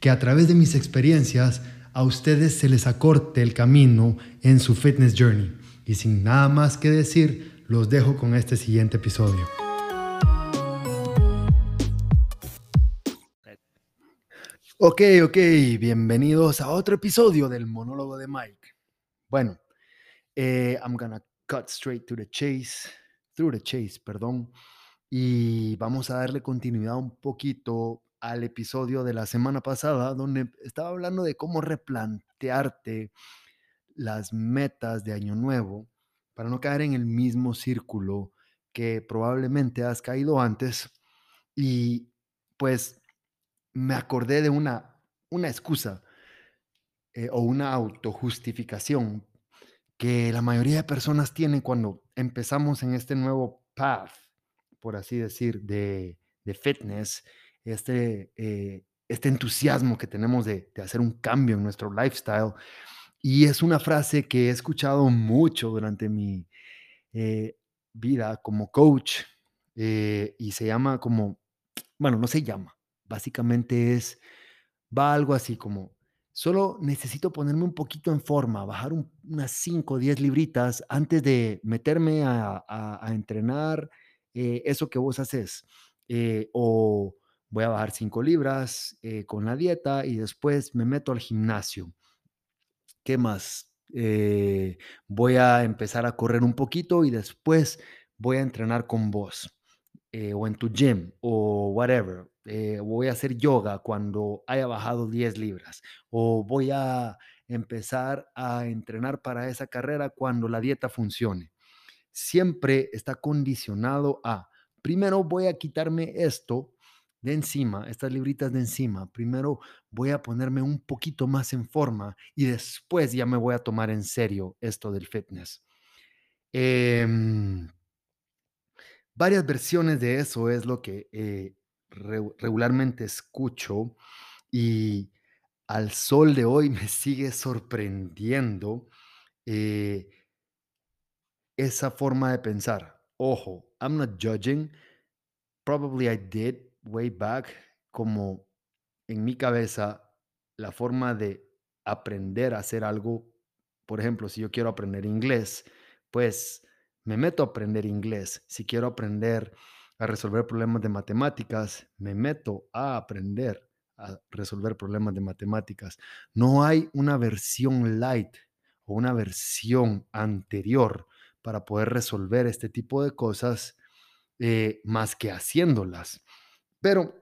que a través de mis experiencias a ustedes se les acorte el camino en su fitness journey. Y sin nada más que decir, los dejo con este siguiente episodio. Ok, ok, bienvenidos a otro episodio del monólogo de Mike. Bueno, eh, I'm gonna cut straight to the chase, through the chase, perdón, y vamos a darle continuidad un poquito al episodio de la semana pasada, donde estaba hablando de cómo replantearte las metas de Año Nuevo para no caer en el mismo círculo que probablemente has caído antes. Y pues me acordé de una, una excusa eh, o una autojustificación que la mayoría de personas tienen cuando empezamos en este nuevo path, por así decir, de, de fitness este, eh, este entusiasmo que tenemos de, hacer un cambio en nuestro lifestyle. Y es una frase que he escuchado mucho durante mi eh, vida como coach eh, y se llama como, bueno, no se llama, básicamente es, va algo así como, solo necesito ponerme un poquito en forma, bajar unas 5 o 10 libritas antes de meterme a, entrenar eso que vos haces. o voy a bajar 5 libras eh, con la dieta y después me meto al gimnasio. ¿Qué más? Eh, voy a empezar a correr un poquito y después voy a entrenar con vos eh, o en tu gym o whatever. voy a hacer yoga cuando haya bajado 10 libras o voy a empezar a entrenar para esa carrera cuando la dieta funcione. Siempre está condicionado a, primero voy a quitarme esto de encima, estas libritas de encima, primero voy a ponerme un poquito más en forma y después ya me voy a tomar en serio esto del fitness. Em, varias versiones de eso es lo que eh, regularmente escucho y al sol de hoy me sigue sorprendiendo eh, esa forma de pensar. Ojo, I'm not judging. Probably I did way back, como en mi cabeza, la forma de aprender a hacer algo, por ejemplo, si yo quiero aprender inglés, pues me meto a aprender inglés. Si quiero aprender a resolver problemas de matemáticas, me meto a aprender a resolver problemas de matemáticas. No hay una versión light o una versión anterior para poder resolver este tipo de cosas eh, más que haciéndolas. Pero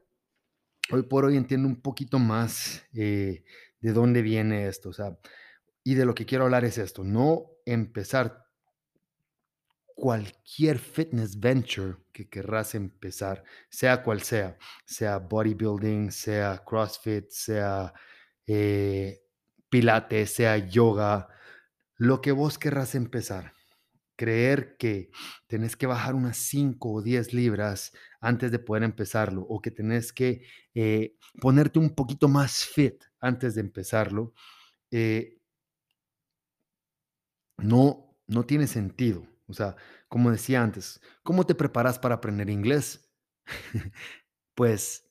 hoy por hoy entiendo un poquito más eh, de dónde viene esto. O sea, y de lo que quiero hablar es esto, no empezar cualquier fitness venture que querrás empezar, sea cual sea, sea bodybuilding, sea CrossFit, sea eh, pilates, sea yoga, lo que vos querrás empezar creer que tenés que bajar unas 5 o 10 libras antes de poder empezarlo o que tenés que eh, ponerte un poquito más fit antes de empezarlo, eh, no, no tiene sentido. O sea, como decía antes, ¿cómo te preparas para aprender inglés? pues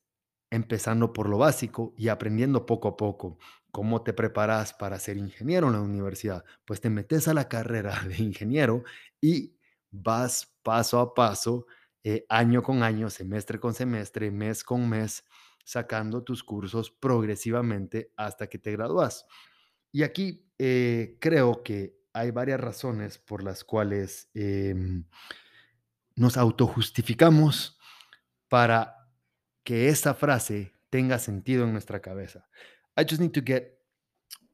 empezando por lo básico y aprendiendo poco a poco. ¿Cómo te preparas para ser ingeniero en la universidad? Pues te metes a la carrera de ingeniero y vas paso a paso, eh, año con año, semestre con semestre, mes con mes, sacando tus cursos progresivamente hasta que te gradúas. Y aquí eh, creo que hay varias razones por las cuales em, nos autojustificamos para que esa frase tenga sentido en nuestra cabeza. I just need to get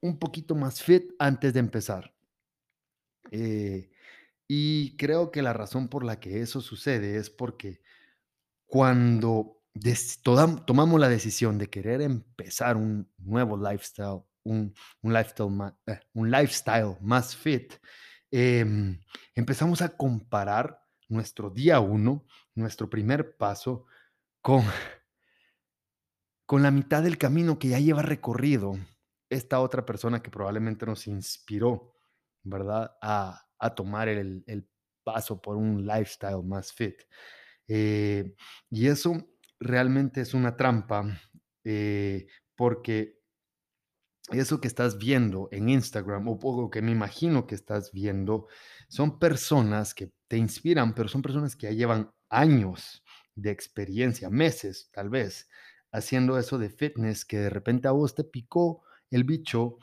un poquito más fit antes de empezar. Eh, y creo que la razón por la que eso sucede es porque cuando tomamos la decisión de querer empezar un nuevo lifestyle, un, lifestyle, ma- eh, un lifestyle más fit, em, empezamos a comparar nuestro día uno, nuestro primer paso, con, con la mitad del camino que ya lleva recorrido esta otra persona que probablemente nos inspiró, ¿verdad? A, tomar el, el paso por un lifestyle más fit. Eh, y eso realmente es una trampa, eh, porque eso que estás viendo en Instagram o poco que me imagino que estás viendo, son personas que te inspiran, pero son personas que ya llevan años de experiencia, meses tal vez, haciendo eso de fitness que de repente a vos te picó el bicho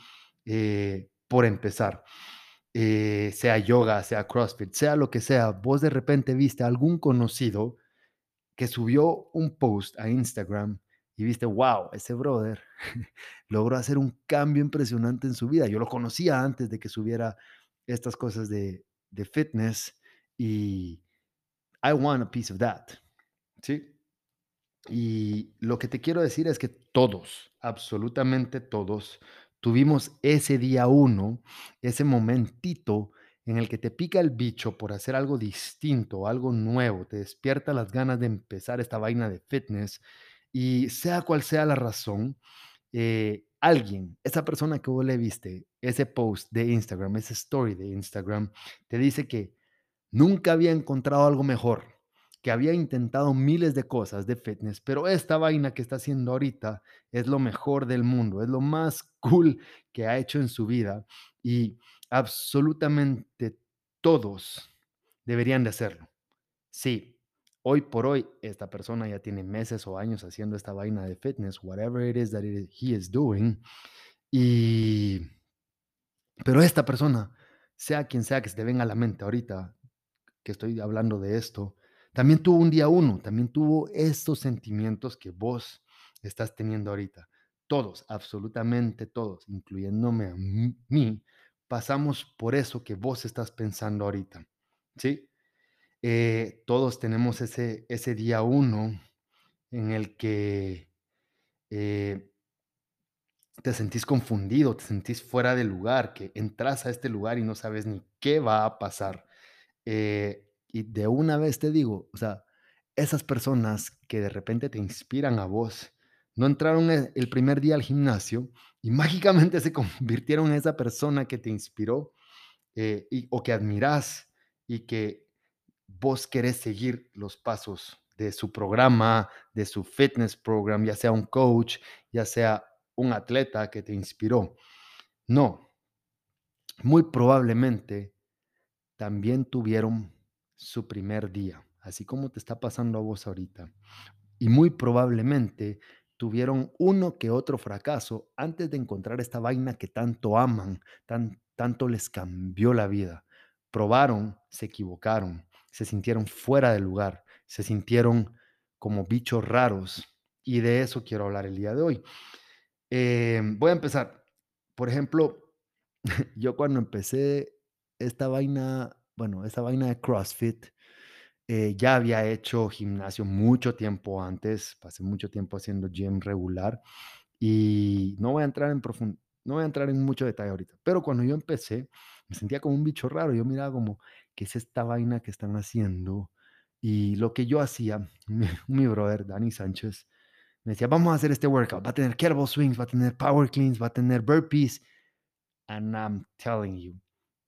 eh, por empezar. Eh, sea yoga, sea CrossFit, sea lo que sea, vos de repente viste a algún conocido que subió un post a Instagram y viste, wow, ese brother logró hacer un cambio impresionante en su vida. Yo lo conocía antes de que subiera estas cosas de, de fitness y I want a piece of that. ¿Sí? Y lo que te quiero decir es que todos, absolutamente todos, tuvimos ese día uno, ese momentito en el que te pica el bicho por hacer algo distinto, algo nuevo, te despierta las ganas de empezar esta vaina de fitness y sea cual sea la razón, eh, alguien, esa persona que vos le viste, ese post de Instagram, ese story de Instagram, te dice que Nunca había encontrado algo mejor, que había intentado miles de cosas de fitness, pero esta vaina que está haciendo ahorita es lo mejor del mundo, es lo más cool que ha hecho en su vida y absolutamente todos deberían de hacerlo. Sí, hoy por hoy esta persona ya tiene meses o años haciendo esta vaina de fitness, whatever it is that he is doing, y pero esta persona, sea quien sea que se te venga a la mente ahorita, que estoy hablando de esto, también tuvo un día uno, también tuvo estos sentimientos que vos estás teniendo ahorita. Todos, absolutamente todos, incluyéndome a mí, pasamos por eso que vos estás pensando ahorita. ¿Sí? Eh, todos tenemos ese, ese día uno en el que eh, te sentís confundido, te sentís fuera de lugar, que entras a este lugar y no sabes ni qué va a pasar. Eh, y de una vez te digo, o sea, esas personas que de repente te inspiran a vos, no entraron e- el primer día al gimnasio y mágicamente se convirtieron en esa persona que te inspiró eh, y, o que admirás y que vos querés seguir los pasos de su programa, de su fitness program, ya sea un coach, ya sea un atleta que te inspiró. No, muy probablemente también tuvieron su primer día, así como te está pasando a vos ahorita. Y muy probablemente tuvieron uno que otro fracaso antes de encontrar esta vaina que tanto aman, tan, tanto les cambió la vida. Probaron, se equivocaron, se sintieron fuera de lugar, se sintieron como bichos raros. Y de eso quiero hablar el día de hoy. Eh, voy a empezar. Por ejemplo, yo cuando empecé esta vaina, bueno, esta vaina de CrossFit, eh, ya había hecho gimnasio mucho tiempo antes, pasé mucho tiempo haciendo gym regular y no voy a entrar en profund no voy a entrar en mucho detalle ahorita, pero cuando yo empecé, me sentía como un bicho raro, yo miraba como, ¿qué es esta vaina que están haciendo? Y lo que yo hacía, mi, mi brother Dani Sánchez me decía, vamos a hacer este workout, va a tener kettlebell swings, va a tener power cleans, va a tener burpees, and I'm telling you,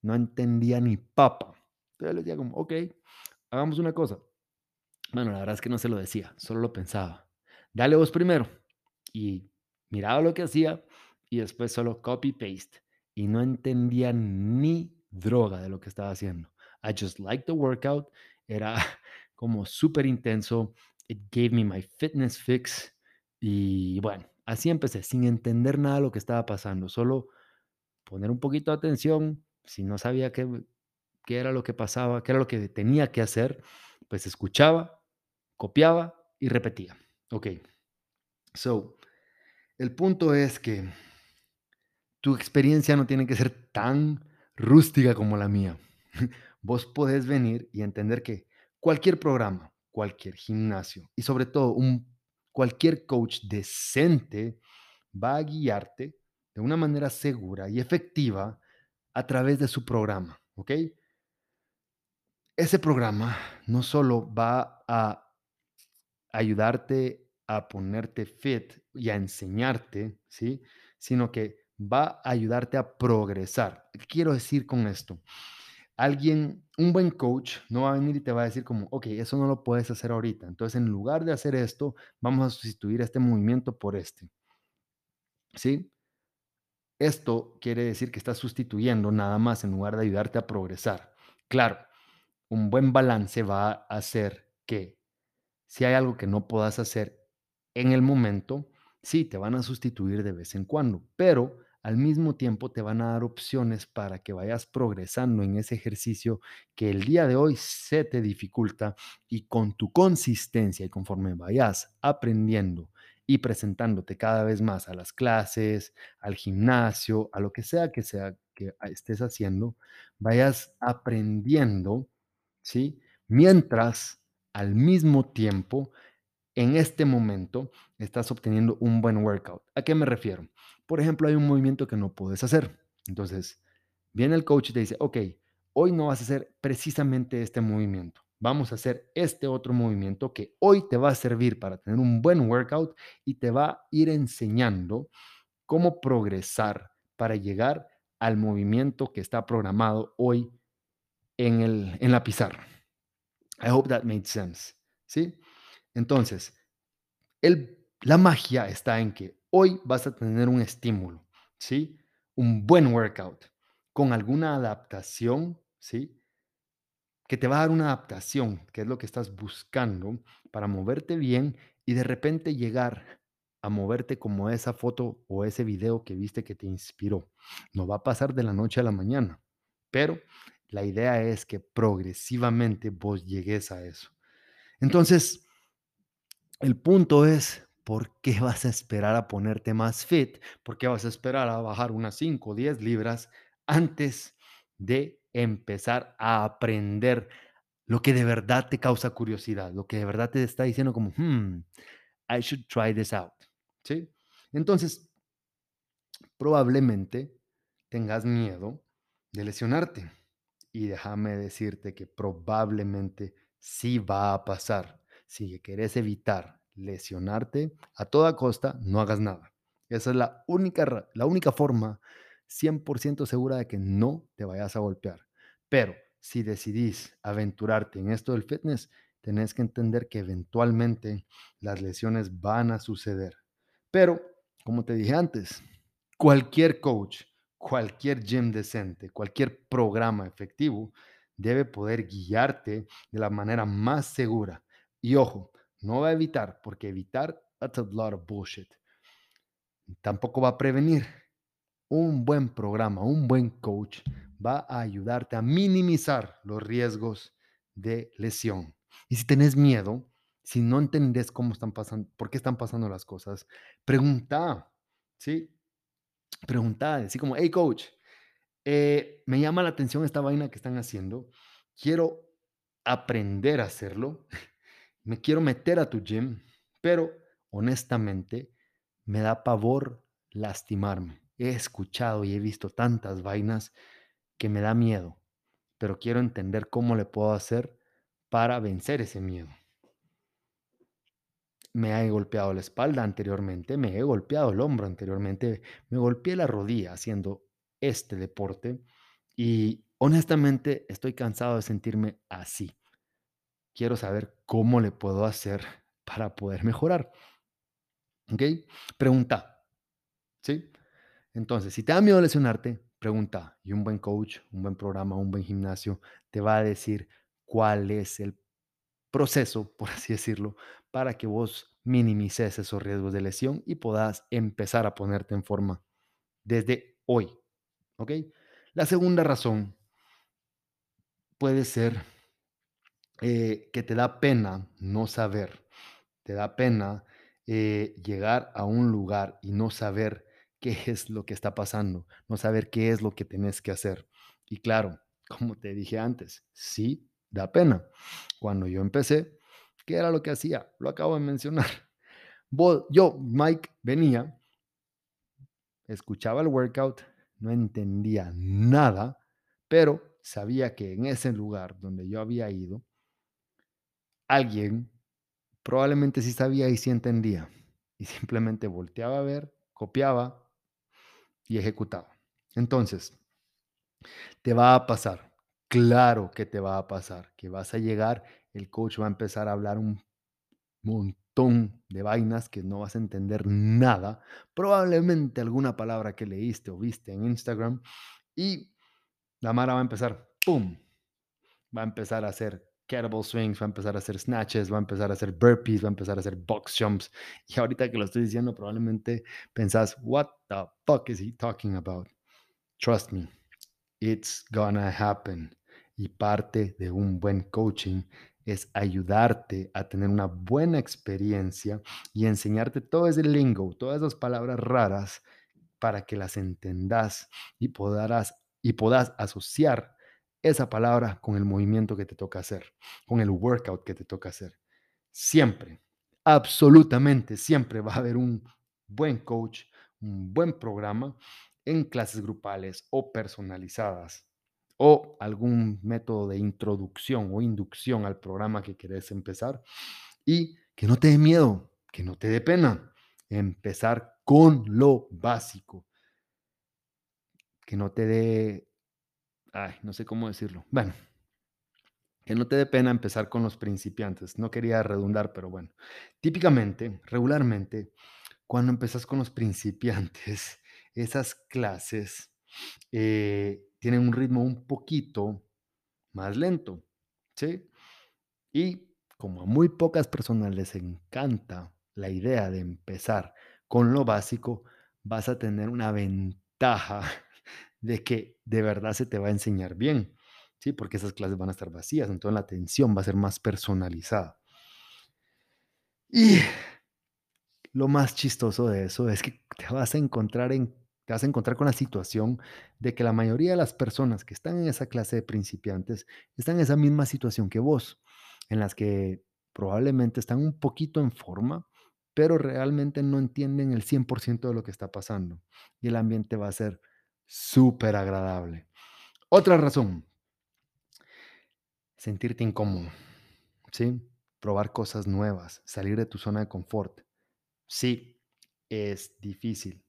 no entendía ni papa. Entonces le decía como, ok, hagamos una cosa. Bueno, la verdad es que no se lo decía, solo lo pensaba. Dale vos primero. Y miraba lo que hacía y después solo copy-paste. Y no entendía ni droga de lo que estaba haciendo. I just liked the workout. Era como súper intenso. It gave me my fitness fix. Y bueno, así empecé, sin entender nada lo que estaba pasando. Solo poner un poquito de atención. Si no sabía qué, qué era lo que pasaba, qué era lo que tenía que hacer, pues escuchaba copiaba y repetía. Ok, so, el punto es que tu experiencia no tiene que ser tan rústica como la mía. Vos podés venir y entender que cualquier programa, cualquier gimnasio y sobre todo un cualquier coach decente va a guiarte de una manera segura y efectiva a través de su programa, ¿ok? Ese programa no solo va a ayudarte a ponerte fit y a enseñarte, ¿sí? Sino que va a ayudarte a progresar. ¿Qué quiero decir con esto? Alguien, un buen coach, no va a venir y te va a decir como, ok, eso no lo puedes hacer ahorita. Entonces, en lugar de hacer esto, vamos a sustituir este movimiento por este. ¿Sí? Esto quiere decir que estás sustituyendo nada más en lugar de ayudarte a progresar. Claro, un buen balance va a hacer que si hay algo que no puedas hacer en el momento, sí, te van a sustituir de vez en cuando, pero al mismo tiempo te van a dar opciones para que vayas progresando en ese ejercicio que el día de hoy se te dificulta y con tu consistencia y conforme vayas aprendiendo y presentándote cada vez más a las clases, al gimnasio, a lo que sea que sea que estés haciendo, vayas aprendiendo, ¿sí? Mientras al mismo tiempo en este momento estás obteniendo un buen workout. ¿A qué me refiero? Por ejemplo, hay un movimiento que no puedes hacer. Entonces, viene el coach y te dice, ok, hoy no vas a hacer precisamente este movimiento. Vamos a hacer este otro movimiento que hoy te va a servir para tener un buen workout y te va a ir enseñando cómo progresar para llegar al movimiento que está programado hoy en, el, en la pizarra. I hope that made sense. ¿Sí? Entonces, el, la magia está en que hoy vas a tener un estímulo, ¿sí? Un buen workout con alguna adaptación, ¿sí? Que te va a dar una adaptación, que es lo que estás buscando para moverte bien y de repente llegar a moverte como esa foto o ese video que viste que te inspiró. No va a pasar de la noche a la mañana, pero la idea es que progresivamente vos llegues a eso. Entonces, el punto es, ¿por qué vas a esperar a ponerte más fit? ¿Por qué vas a esperar a bajar unas 5 o 10 libras antes de empezar a aprender lo que de verdad te causa curiosidad, lo que de verdad te está diciendo como, hmm, I should try this out. ¿Sí? Entonces, probablemente tengas miedo de lesionarte. Y déjame decirte que probablemente sí va a pasar si quieres evitar lesionarte a toda costa, no hagas nada. Esa es la única, la única forma 100% segura de que no te vayas a golpear. Pero si decidís aventurarte en esto del fitness, tenés que entender que eventualmente las lesiones van a suceder. Pero, como te dije antes, cualquier coach, cualquier gym decente, cualquier programa efectivo debe poder guiarte de la manera más segura y ojo, no va a evitar, porque evitar, that's a lot of bullshit. Tampoco va a prevenir. Un buen programa, un buen coach va a ayudarte a minimizar los riesgos de lesión. Y si tenés miedo, si no entendés cómo están pasando, por qué están pasando las cosas, pregunta, ¿sí? Pregunta, así como, hey coach, eh, me llama la atención esta vaina que están haciendo, quiero aprender a hacerlo me quiero meter a tu gym, pero honestamente me da pavor lastimarme. He escuchado y he visto tantas vainas que me da miedo, pero quiero entender cómo le puedo hacer para vencer ese miedo. Me he golpeado la espalda anteriormente, me he golpeado el hombro anteriormente, me golpeé la rodilla haciendo este deporte y honestamente estoy cansado de sentirme así quiero saber cómo le puedo hacer para poder mejorar. ¿Ok? Pregunta. ¿Sí? Entonces, si te da miedo lesionarte, pregunta. Y un buen coach, un buen programa, un buen gimnasio te va a decir cuál es el proceso, por así decirlo, para que vos minimices esos riesgos de lesión y puedas empezar a ponerte en forma desde hoy. ¿Ok? La segunda razón puede ser eh, que te da pena no saber, te da pena eh, llegar a un lugar y no saber qué es lo que está pasando, no saber qué es lo que tienes que hacer. Y claro, como te dije antes, sí, da pena. Cuando yo empecé, ¿qué era lo que hacía? Lo acabo de mencionar. yo, Mike, venía, escuchaba el workout, no entendía nada, pero sabía que en ese lugar donde yo había ido, alguien probablemente sí sabía y sí entendía. Y simplemente volteaba a ver, copiaba y ejecutaba. Entonces, te va a pasar. Claro que te va a pasar, que vas a llegar, el coach va a empezar a hablar un montón de vainas que no vas a entender nada, probablemente alguna palabra que leíste o viste en Instagram y la Mara va a empezar, ¡pum! Va a empezar a hacer kettlebell swings, va a empezar a hacer snatches, va a empezar a hacer burpees, va a empezar a hacer box jumps. Y ahorita que lo estoy diciendo, probablemente pensás, what the fuck is he talking about? Trust me, it's gonna happen. Y parte de un buen coaching es ayudarte a tener una buena experiencia y enseñarte todo ese lingo, todas esas palabras raras para que las entendas y podrás y asociar esa palabra con el movimiento que te toca hacer, con el workout que te toca hacer. Siempre, absolutamente siempre va a haber un buen coach, un buen programa en clases grupales o personalizadas o algún método de introducción o inducción al programa que querés empezar y que no te dé miedo, que no te dé pena empezar con lo básico, que no te dé, ay, no sé cómo decirlo, bueno, que no te dé pena empezar con los principiantes. No quería redundar, pero bueno, típicamente, regularmente, cuando empezás con los principiantes, esas clases eh, tienen un ritmo un poquito más lento, ¿sí? Y como a muy pocas personas les encanta la idea de empezar con lo básico, vas a tener una ventaja de que de verdad se te va a enseñar bien, ¿sí? Porque esas clases van a estar vacías, entonces la atención va a ser más personalizada. Y lo más chistoso de eso es que te vas a encontrar en vas a encontrar con la situación de que la mayoría de las personas que están en esa clase de principiantes están en esa misma situación que vos, en las que probablemente están un poquito en forma, pero realmente no entienden el 100% de lo que está pasando. Y el ambiente va a ser súper agradable. Otra razón, sentirte incómodo, ¿sí? Probar cosas nuevas, salir de tu zona de confort. Sí, es difícil.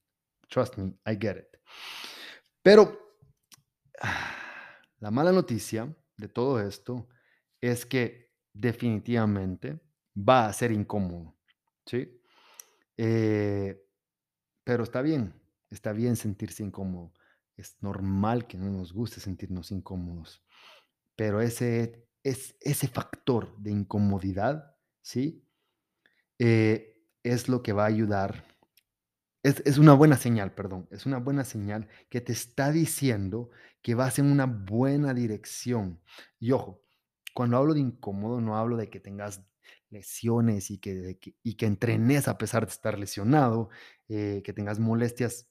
Trust me, I get it. Pero la mala noticia de todo esto es que definitivamente va a ser incómodo, ¿sí? Eh, pero está bien, está bien sentirse incómodo. Es normal que no nos guste sentirnos incómodos, pero ese, es, ese factor de incomodidad, ¿sí? Eh, es lo que va a ayudar. Es, es, una buena señal, perdón, es una buena señal que te está diciendo que vas en una buena dirección. Y ojo, cuando hablo de incómodo, no hablo de que tengas lesiones y que, y que entrenes a pesar de estar lesionado, eh, que tengas molestias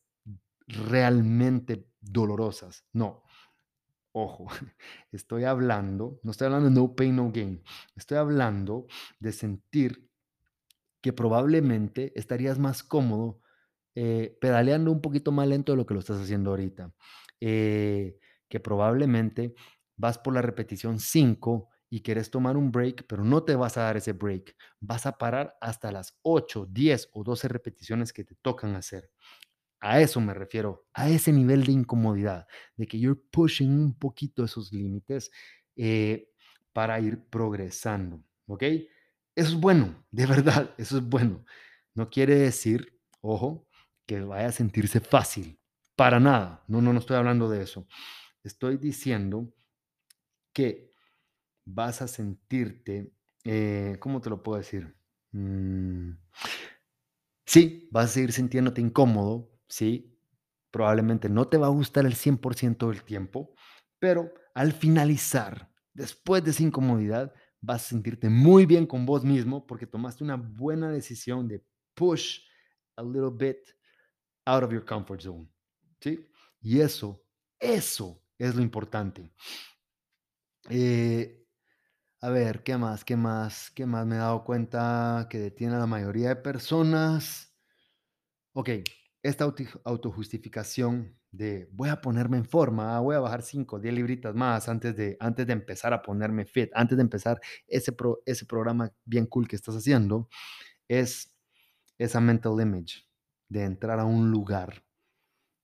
realmente dolorosas. No, ojo, estoy hablando, no estoy hablando de no pain, no gain, estoy hablando de sentir que probablemente estarías más cómodo eh, pedaleando un poquito más lento de lo que lo estás haciendo ahorita. Eh, que probablemente vas por la repetición 5 y quieres tomar un break, pero no te vas a dar ese break. Vas a parar hasta las 8, 10 o 12 repeticiones que te tocan hacer. A eso me refiero, a ese nivel de incomodidad, de que you're pushing un poquito esos límites eh, para ir progresando, ¿ok? Eso es bueno, de verdad, eso es bueno. No quiere decir, ojo, que vaya a sentirse fácil, para nada. No, no, no estoy hablando de eso. Estoy diciendo que vas a sentirte, eh, ¿cómo te lo puedo decir? Mm, sí, vas a seguir sintiéndote incómodo, sí, probablemente no te va a gustar el 100% del tiempo, pero al finalizar, después de esa incomodidad, vas a sentirte muy bien con vos mismo porque tomaste una buena decisión de push a little bit out of your comfort zone, ¿sí? Y eso, eso es lo importante. Eh, A ver, ¿qué más? ¿Qué más? ¿Qué más? Me he dado cuenta que detiene a la mayoría de personas. Ok, esta autojustificación de voy a ponerme en forma, voy a bajar 5, 10 libritas más antes de, antes de empezar a ponerme fit, antes de empezar ese, pro- ese programa bien cool que estás haciendo, es esa mental image de entrar a un lugar,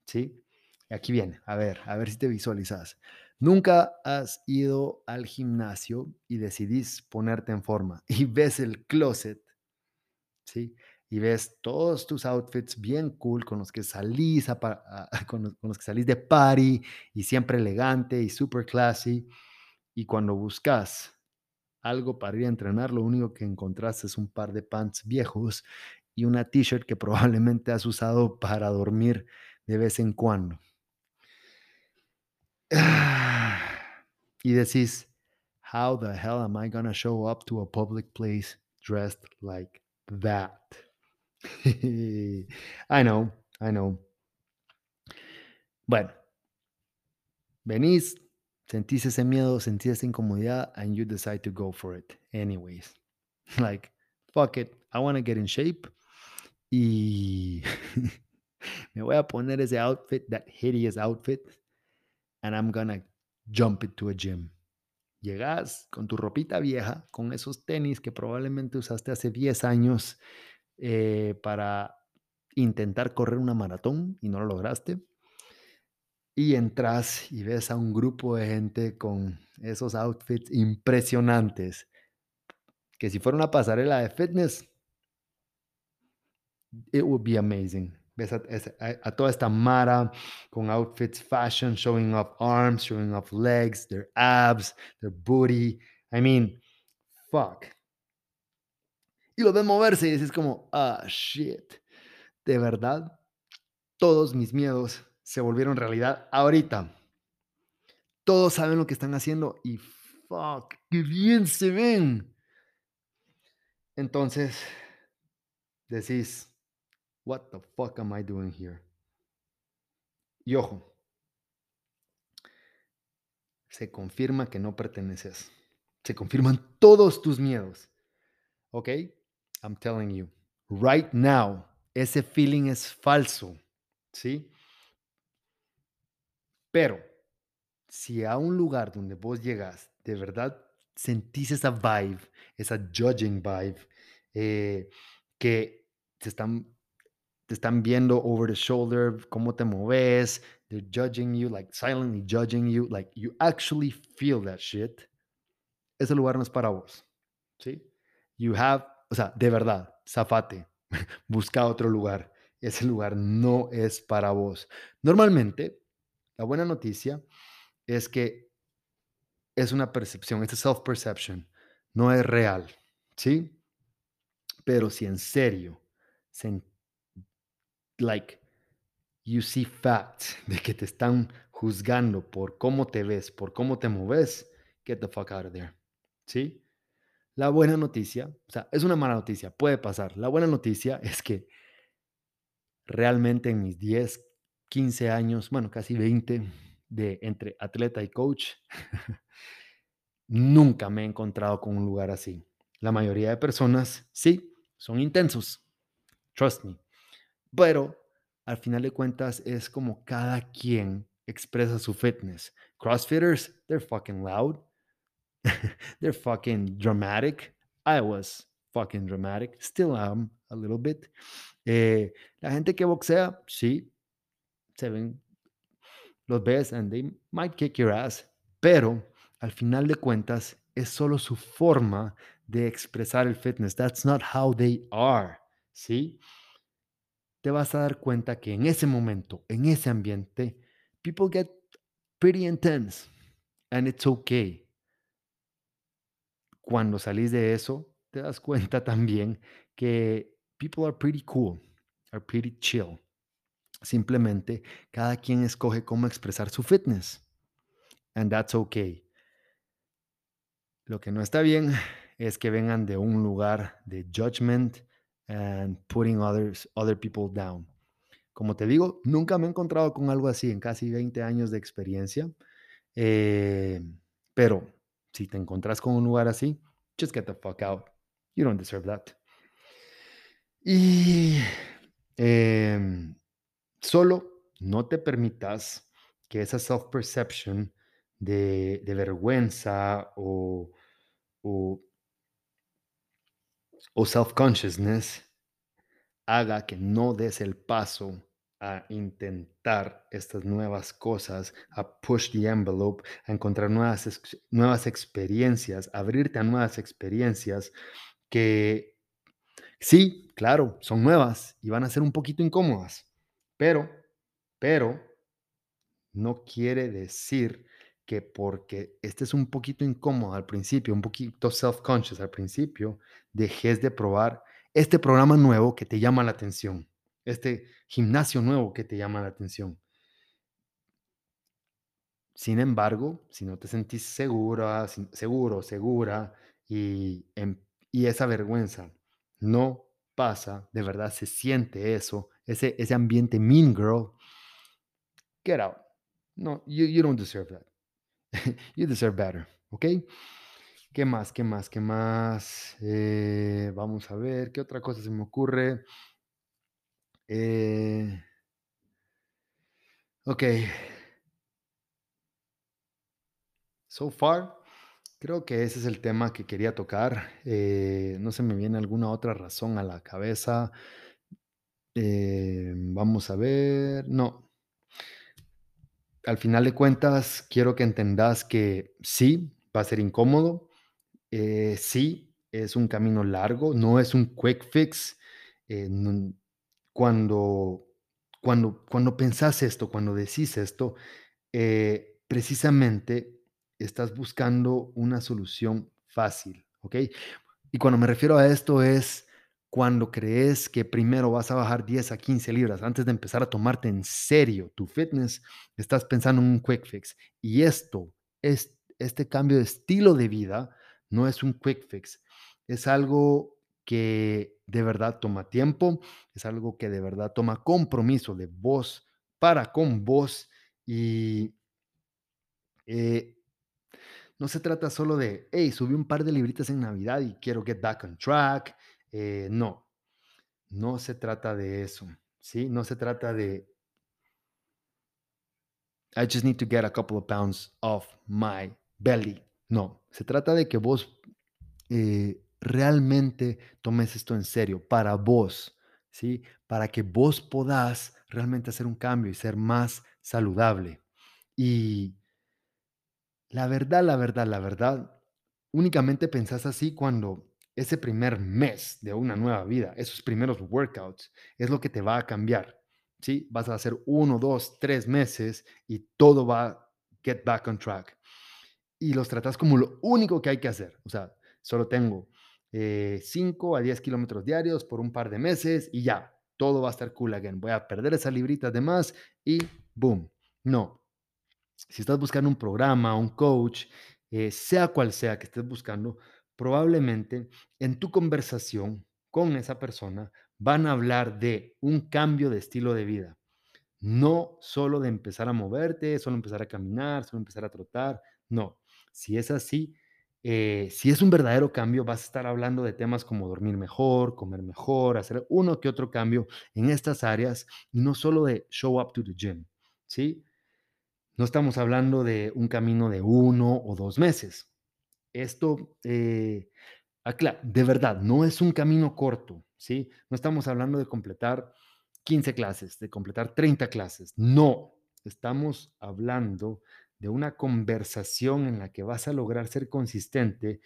¿sí? Aquí viene, a ver, a ver si te visualizas. Nunca has ido al gimnasio y decidís ponerte en forma y ves el closet ¿sí? Y ves todos tus outfits bien cool con los que salís, con los que salís de party y siempre elegante y super classy. Y cuando buscas algo para ir a entrenar, lo único que encontraste es un par de pants viejos y una t-shirt que probablemente has usado para dormir de vez en cuando. Y decís, how the hell am I gonna show up to a public place dressed like that? I know, I know. Bueno, venís, sentís ese miedo, sentís esa incomodidad, and you decide to go for it anyways. Like, fuck it, I want to get in shape. Y me voy a poner ese outfit, that hideous outfit, and I'm gonna jump into a gym. Llegas con tu ropita vieja, con esos tenis que probablemente usaste hace 10 años eh, para intentar correr una maratón y no lo lograste. Y entras y ves a un grupo de gente con esos outfits impresionantes, que si fuera una pasarela de fitness, it would be amazing. Ves a, a- a toda esta mara con outfits fashion, showing off arms, showing off legs, their abs, their booty. I mean, fuck. Y lo ves moverse y dices como, ah, shit. De verdad, todos mis miedos se volvieron realidad ahorita. Todos saben lo que están haciendo y fuck, qué bien se ven. Entonces, decís, what the fuck am I doing here? Y ojo, se confirma que no perteneces. Se confirman todos tus miedos. ¿Ok? I'm telling you, right now, ese feeling es falso. ¿Sí? Pero, si a un lugar donde vos llegas, de verdad sentís esa vibe, esa judging vibe, eh, que te están, te están viendo over the shoulder, cómo te moves, they're judging you, like silently judging you, like you actually feel that shit, ese lugar no es para vos, ¿sí? You have, o sea, de verdad, zafate, busca otro lugar, ese lugar no es para vos. Normalmente, la buena noticia es que es una percepción, es self-perception, no es real, ¿sí? Pero si en serio, sen- like, you see facts de que te están juzgando por cómo te ves, por cómo te moves, get the fuck out of there, ¿sí? La buena noticia, o sea, es una mala noticia, puede pasar. La buena noticia es que realmente en mis 10, 15 años, bueno, casi 20 de entre atleta y coach, nunca me he encontrado con un lugar así. La mayoría de personas, sí, son intensos, trust me, pero al final de cuentas es como cada quien expresa su fitness. CrossFitters, they're fucking loud. they're fucking dramatic. I was fucking dramatic. Still am a little bit. Eh, la gente que boxea, sí, se ven, los ves and they might kick your ass, pero al final de cuentas es solo su forma de expresar el fitness. That's not how they are, ¿sí? Te vas a dar cuenta que en ese momento, en ese ambiente, people get pretty intense and it's okay. Cuando salís de eso, te das cuenta también que people are pretty cool, are pretty chill. Simplemente cada quien escoge cómo expresar su fitness. And that's okay. Lo que no está bien es que vengan de un lugar de judgment and putting others, other people down. Como te digo, nunca me he encontrado con algo así en casi 20 años de experiencia. Eh, pero si te encontrás con un lugar así, just get the fuck out. You don't deserve that. Y em, solo no te permitas que esa self-perception de, vergüenza o, o self-consciousness haga que no des el paso a intentar estas nuevas cosas, a push the envelope, a encontrar nuevas, nuevas experiencias, abrirte a nuevas experiencias que sí, claro, son nuevas y van a ser un poquito incómodas, pero, pero, no quiere decir que porque estés un poquito incómodo al principio, un poquito self-conscious al principio, dejes de probar este programa nuevo que te llama la atención, este gimnasio nuevo que te llama la atención. Sin embargo, si no te sentís segura, seguro, segura y, y esa vergüenza no pasa, de verdad se siente eso, ese, ese ambiente mean girl, get out. No, you, you don't deserve that. you deserve better, ¿ok? ¿Qué más? ¿Qué más? ¿Qué más? Eh, vamos a ver, ¿qué otra cosa se me ocurre? Eh, ok. So far, creo que ese es el tema que quería tocar. Eh, no se me viene alguna otra razón a la cabeza. vamos a ver. No. Al final de cuentas, quiero que entendas que sí, va a ser incómodo, eh, sí, es un camino largo, no es un quick fix. Eh, cuando, cuando, cuando pensás esto, cuando decís esto, eh, precisamente estás buscando una solución fácil, ¿ok? Y cuando me refiero a esto es cuando crees que primero vas a bajar 10 a 15 libras antes de empezar a tomarte en serio tu fitness, estás pensando en un quick fix. Y esto, es, este cambio de estilo de vida, no es un quick fix, es algo que de verdad toma tiempo, es algo que de verdad toma compromiso de vos para con vos y eh, no se trata solo de, hey, subí un par de libritas en Navidad y quiero get back on track. Eh, no, no se trata de eso, ¿sí? No se trata de, I just need to get a couple of pounds off my belly. No, se trata de que vos eh, realmente tomes esto en serio para vos, ¿sí? Para que vos podás realmente hacer un cambio y ser más saludable. Y la verdad, la verdad, la verdad, únicamente pensás así cuando ese primer mes de una nueva vida, esos primeros workouts, es lo que te va a cambiar. ¿sí? Vas a hacer uno, dos, tres meses y todo va get back on track y los tratas como lo único que hay que hacer. O sea, solo tengo 5 eh, a 10 kilómetros diarios por un par de meses y ya, todo va a estar cool again. Voy a perder esas libritas de más y boom. No. Si estás buscando un programa, un coach, eh, sea cual sea que estés buscando, probablemente en tu conversación con esa persona van a hablar de un cambio de estilo de vida. No solo de empezar a moverte, solo empezar a caminar, solo empezar a trotar. No, si es así, eh, si es un verdadero cambio, vas a estar hablando de temas como dormir mejor, comer mejor, hacer uno que otro cambio en estas áreas y no solo de show up to the gym, ¿sí? No estamos hablando de un camino de uno o dos meses. Esto, eh, de verdad, no es un camino corto, ¿sí? No estamos hablando de completar 15 clases, de completar 30 clases. No, estamos hablando de una conversación en la que vas a lograr ser consistente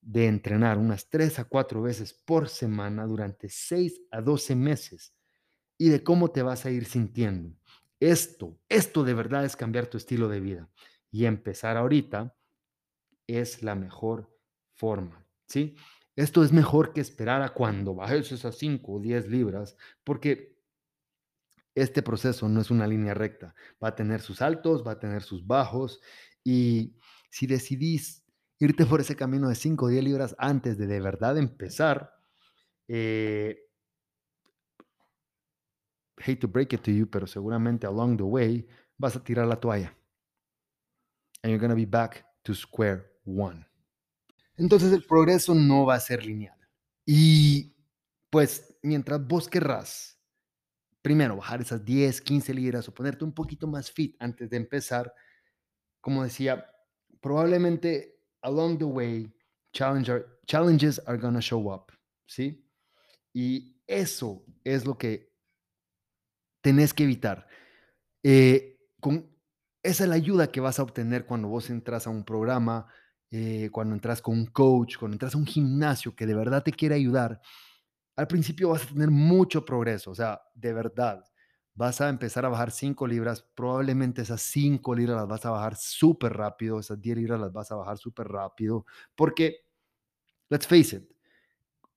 de entrenar unas 3 a 4 veces por semana durante 6 a 12 meses y de cómo te vas a ir sintiendo. Esto, esto de verdad es cambiar tu estilo de vida y empezar ahorita es la mejor forma, ¿sí? Esto es mejor que esperar a cuando bajes esas 5 o 10 libras, porque este proceso no es una línea recta. Va a tener sus altos, va a tener sus bajos. Y si decidís irte por ese camino de 5 o 10 libras antes de de verdad empezar, eh, hate to break it to you, pero seguramente along the way vas a tirar la toalla. And you're going to be back to square one. Entonces el progreso no va a ser lineal. Y pues mientras vos querrás, primero bajar esas 10, 15 libras o ponerte un poquito más fit antes de empezar, como decía, probablemente along the way, challenges are to show up, ¿sí? Y eso es lo que tenés que evitar. Eh, con, esa es la ayuda que vas a obtener cuando vos entras a un programa, eh, cuando entras con un coach, cuando entras a un gimnasio que de verdad te quiere ayudar. Al principio vas a tener mucho progreso, o sea, de verdad. Vas a empezar a bajar 5 libras, probablemente esas 5 libras las vas a bajar súper rápido, esas 10 libras las vas a bajar súper rápido, porque, let's face it,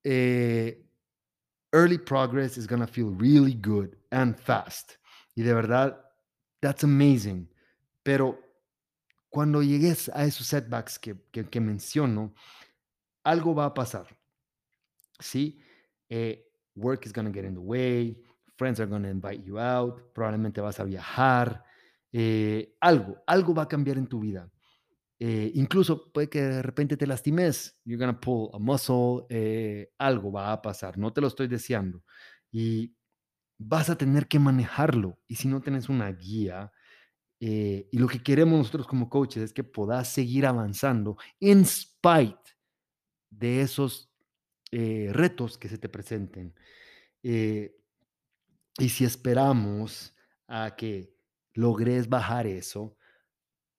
eh, early progress is going to feel really good and fast. Y de verdad, that's amazing. Pero cuando llegues a esos setbacks que, que, menciono, algo va a pasar. ¿Sí? Eh, work is going to get in the way, friends are going to invite you out, probablemente vas a viajar, eh, algo, algo va a cambiar en tu vida. Eh, incluso puede que de repente te lastimes, you're gonna pull a muscle, eh, algo va a pasar, no te lo estoy deseando. Y vas a tener que manejarlo. Y si no tienes una guía, eh, y lo que queremos nosotros como coaches es que puedas seguir avanzando en spite de esos retos que se te presenten. y si esperamos a que logres bajar eso,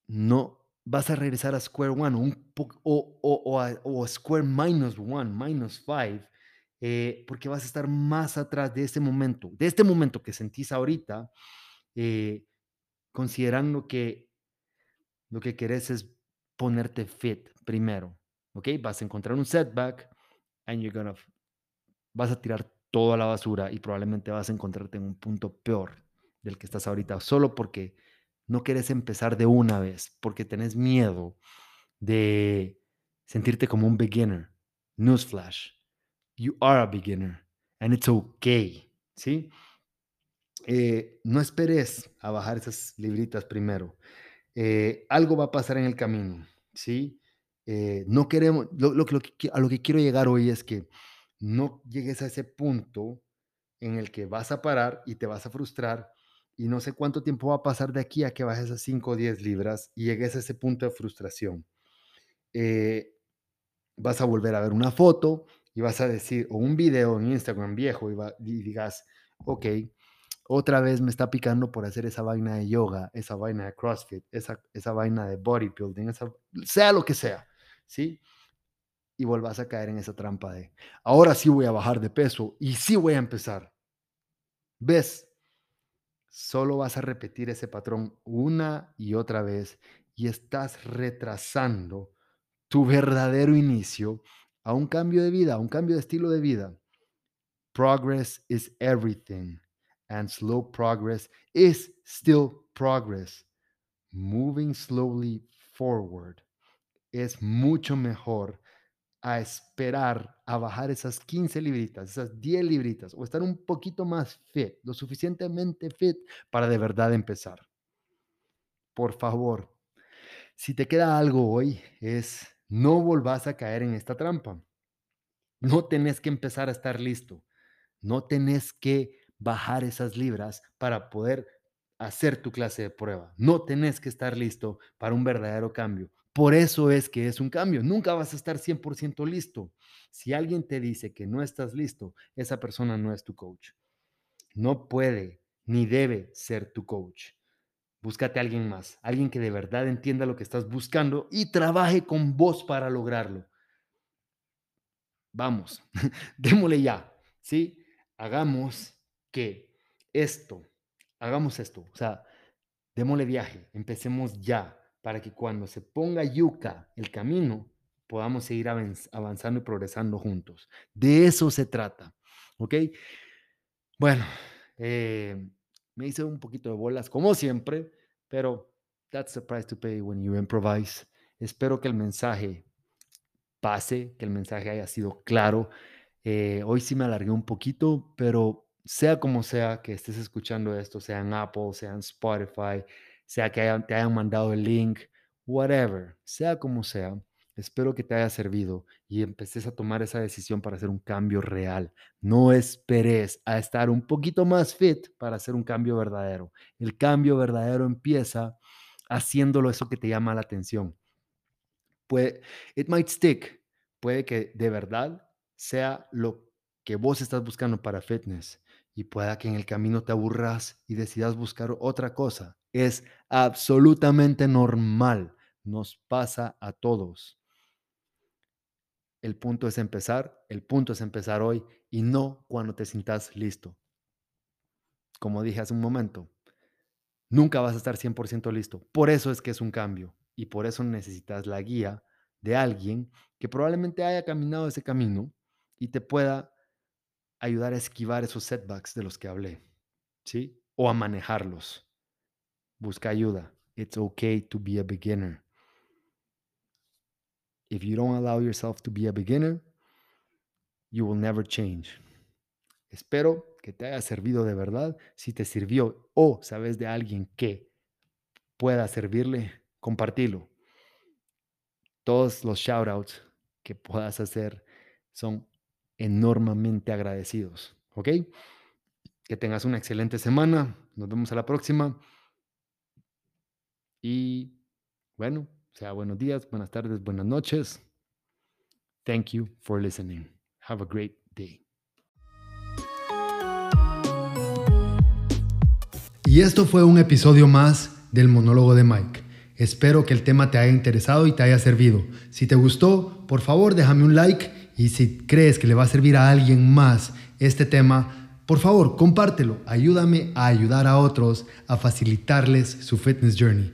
no vas a regresar a Square One o, a, Square minus One, minus Five, eh, porque vas a estar más atrás de este momento, de este momento que sentís ahorita, eh, considerando que lo que querés es ponerte fit primero, ¿ok? Vas a encontrar un setback and you're gonna, vas a tirar toda la basura y probablemente vas a encontrarte en un punto peor del que estás ahorita, solo porque no quieres empezar de una vez porque tenés miedo de sentirte como un beginner. Newsflash, you are a beginner and it's okay, ¿sí? Eh, no esperes a bajar esas libritas primero. Eh, algo va a pasar en el camino, ¿sí? Eh, no queremos, lo, lo, a lo que quiero llegar hoy es que no llegues a ese punto en el que vas a parar y te vas a frustrar y no sé cuánto tiempo va a pasar de aquí a que bajes a 5 o 10 libras y llegues a ese punto de frustración. Eh, vas a volver a ver una foto y vas a decir, o un video en Instagram viejo y, digas, ok, otra vez me está picando por hacer esa vaina de yoga, esa vaina de CrossFit, esa, esa vaina de bodybuilding, sea lo que sea, ¿sí? Y vuelvas a caer en esa trampa de, ahora sí voy a bajar de peso y sí voy a empezar. ¿Ves? solo vas a repetir ese patrón una y otra vez y estás retrasando tu verdadero inicio a un cambio de vida, a un cambio de estilo de vida. Progress is everything and slow progress is still progress. Moving slowly forward es mucho mejor a esperar a bajar esas 15 libritas, esas 10 libritas, o estar un poquito más fit, lo suficientemente fit para de verdad empezar. Por favor, si te queda algo hoy, es no volvás a caer en esta trampa. No tenés que empezar a estar listo. No tenés que bajar esas libras para poder hacer tu clase de prueba. No tenés que estar listo para un verdadero cambio. Por eso es que es un cambio. Nunca vas a estar 100% listo. Si alguien te dice que no estás listo, esa persona no es tu coach. No puede ni debe ser tu coach. Búscate a alguien más, alguien que de verdad entienda lo que estás buscando y trabaje con vos para lograrlo. Vamos, démosle ya, ¿sí? Hagamos que esto, hagamos esto, o sea, démosle viaje, empecemos ya para que cuando se ponga yuca el camino, podamos seguir avanzando y progresando juntos. De eso se trata, ¿ok? Bueno, eh, me hice un poquito de bolas, como siempre, pero that's the price to pay when you improvise. Espero que el mensaje pase, que el mensaje haya sido claro. Eh, hoy sí me alargué un poquito, pero sea como sea que estés escuchando esto, sea en Apple, sea en Spotify, sea que te hayan mandado el link, whatever, sea como sea, Espero que te haya servido y empeces a tomar esa decisión para hacer un cambio real. No esperes a estar un poquito más fit para hacer un cambio verdadero. El cambio verdadero empieza haciéndolo eso que te llama la atención. Puede, it might stick. Puede que de verdad sea lo que vos estás buscando para fitness y pueda que en el camino te aburras y decidas buscar otra cosa. Es absolutamente normal. Nos pasa a todos. El punto es empezar, el punto es empezar hoy y no cuando te sientas listo. Como dije hace un momento, nunca vas a estar 100% listo. Por eso es que es un cambio y por eso necesitas la guía de alguien que probablemente haya caminado ese camino y te pueda ayudar a esquivar esos setbacks de los que hablé, ¿sí? O a manejarlos. Busca ayuda. It's okay to be a beginner. If you don't allow yourself to be a beginner, you will never change. Espero que te haya servido de verdad. Si te sirvió o sabes de alguien que pueda servirle, compartilo. Todos los shoutouts que puedas hacer son enormemente agradecidos. ¿Ok? Que tengas una excelente semana. Nos vemos a la próxima. Y bueno, sea buenos días, buenas tardes, buenas noches. Thank you for listening. Have a great day. Y esto fue un episodio más del monólogo de Mike. Espero que el tema te haya interesado y te haya servido. Si te gustó, por favor déjame un like y si crees que le va a servir a alguien más este tema, por favor compártelo. Ayúdame a ayudar a otros a facilitarles su fitness journey.